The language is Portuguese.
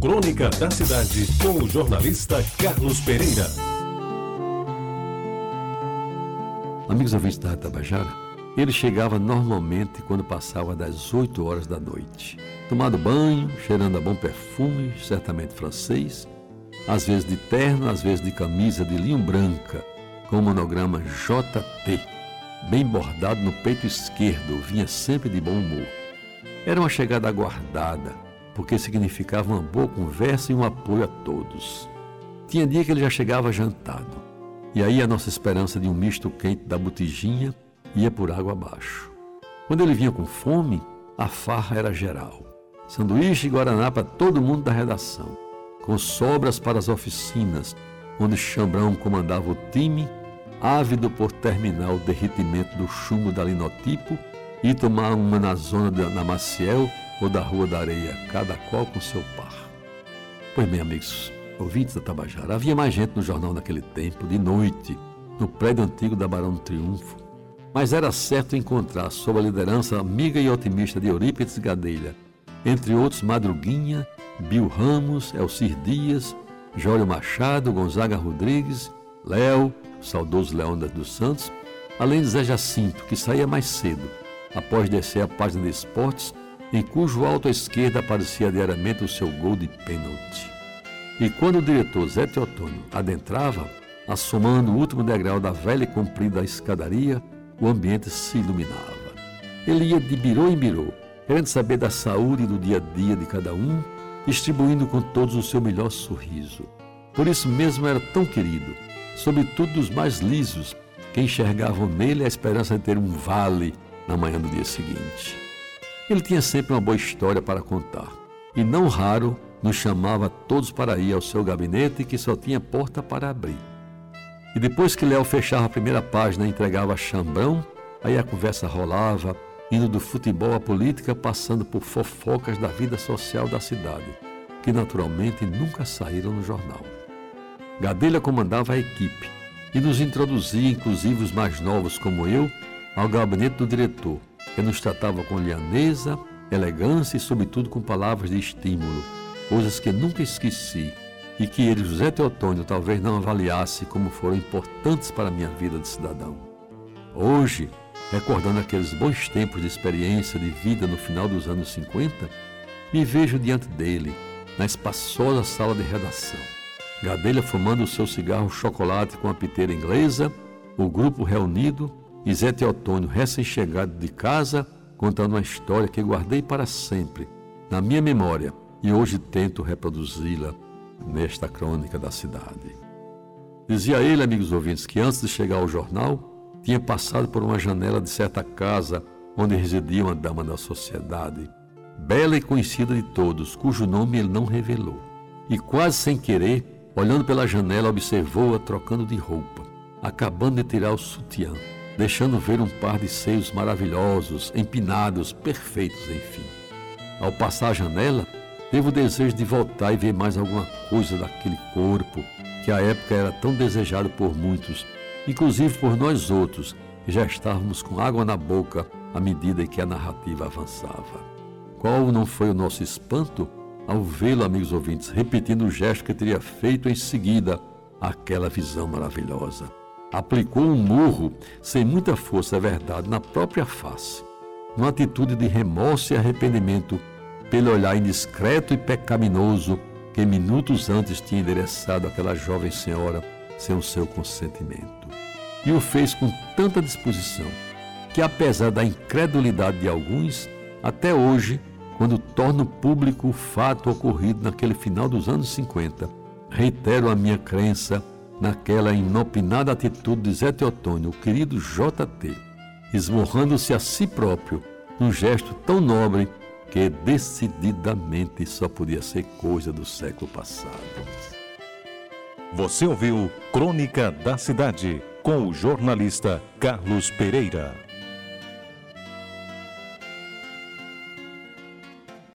Crônica da Cidade, com o jornalista Carlos Pereira. Amigos ouvintes da Tabajara, ele chegava normalmente quando passava das 8 horas da noite. Tomado banho, cheirando a bom perfume, certamente francês, às vezes de terno, às vezes de camisa de linho branca, com o monograma JT, bem bordado no peito esquerdo, vinha sempre de bom humor. Era uma chegada aguardada, porque significava uma boa conversa e um apoio a todos. Tinha dia que ele já chegava jantado, e aí a nossa esperança de um misto quente da botijinha ia por água abaixo. Quando ele vinha com fome, a farra era geral. Sanduíche e guaraná para todo mundo da redação, com sobras para as oficinas, onde Chambrão comandava o time, ávido por terminar o derretimento do chumbo da linotipo e tomar uma na zona da Maciel ou da Rua da Areia, cada qual com seu par. Pois bem, amigos, ouvintes da Tabajara, havia mais gente no jornal naquele tempo, de noite, no prédio antigo da Barão do Triunfo. Mas era certo encontrar, sob a liderança amiga e otimista de Eurípides Gadelha, entre outros Madruguinha, Bill Ramos, Elcir Dias, Jório Machado, Gonzaga Rodrigues, Léo, saudoso Leônidas dos Santos, além de Zé Jacinto, que saía mais cedo, após descer a página de esportes, em cujo alto à esquerda aparecia diariamente o seu gol de pênalti. E quando o diretor Zé Teotônio adentrava, assomando o último degrau da velha e comprida escadaria, o ambiente se iluminava. Ele ia de birô em birô, querendo saber da saúde do dia a dia de cada um, distribuindo com todos o seu melhor sorriso. Por isso mesmo era tão querido, sobretudo dos mais lisos, que enxergavam nele a esperança de ter um vale na manhã do dia seguinte. Ele tinha sempre uma boa história para contar, e não raro nos chamava todos para ir ao seu gabinete que só tinha porta para abrir. E depois que Léo fechava a primeira página e entregava a chambrão, aí a conversa rolava, indo do futebol à política, passando por fofocas da vida social da cidade, que naturalmente nunca saíram no jornal. Gadelha comandava a equipe e nos introduzia, inclusive os mais novos como eu, ao gabinete do diretor, que nos tratava com lianeza, elegância e, sobretudo, com palavras de estímulo, coisas que nunca esqueci e que ele, José Teotônio, talvez não avaliasse como foram importantes para a minha vida de cidadão. Hoje, recordando aqueles bons tempos de experiência de vida no final dos anos 50, me vejo diante dele, na espaçosa sala de redação. Gadelha fumando o seu cigarro chocolate com a piteira inglesa, o grupo reunido e Zé Teotônio recém-chegado de casa contando uma história que guardei para sempre na minha memória e hoje tento reproduzi-la nesta crônica da cidade. Dizia ele, amigos ouvintes, que antes de chegar ao jornal, tinha passado por uma janela de certa casa onde residia uma dama da sociedade, bela e conhecida de todos, cujo nome ele não revelou. E quase sem querer, olhando pela janela, observou-a trocando de roupa, acabando de tirar o sutiã, deixando ver um par de seios maravilhosos, empinados, perfeitos, enfim. Ao passar a janela, Teve o desejo de voltar e ver mais alguma coisa daquele corpo que à época era tão desejado por muitos, inclusive por nós outros, que já estávamos com água na boca à medida que a narrativa avançava. Qual não foi o nosso espanto ao vê-lo, amigos ouvintes, repetindo o gesto que teria feito em seguida àquela visão maravilhosa. Aplicou um murro sem muita força, é verdade, na própria face, numa atitude de remorso e arrependimento pelo olhar indiscreto e pecaminoso que minutos antes tinha endereçado aquela jovem senhora sem o seu consentimento. E o fez com tanta disposição que, apesar da incredulidade de alguns, até hoje, quando torno público o fato ocorrido naquele final dos anos 50, reitero a minha crença naquela inopinada atitude de Zé Teotônio, o querido JT, esmorrando-se a si próprio num gesto tão nobre que decididamente só podia ser coisa do século passado. Você ouviu Crônica da Cidade com o jornalista Carlos Pereira.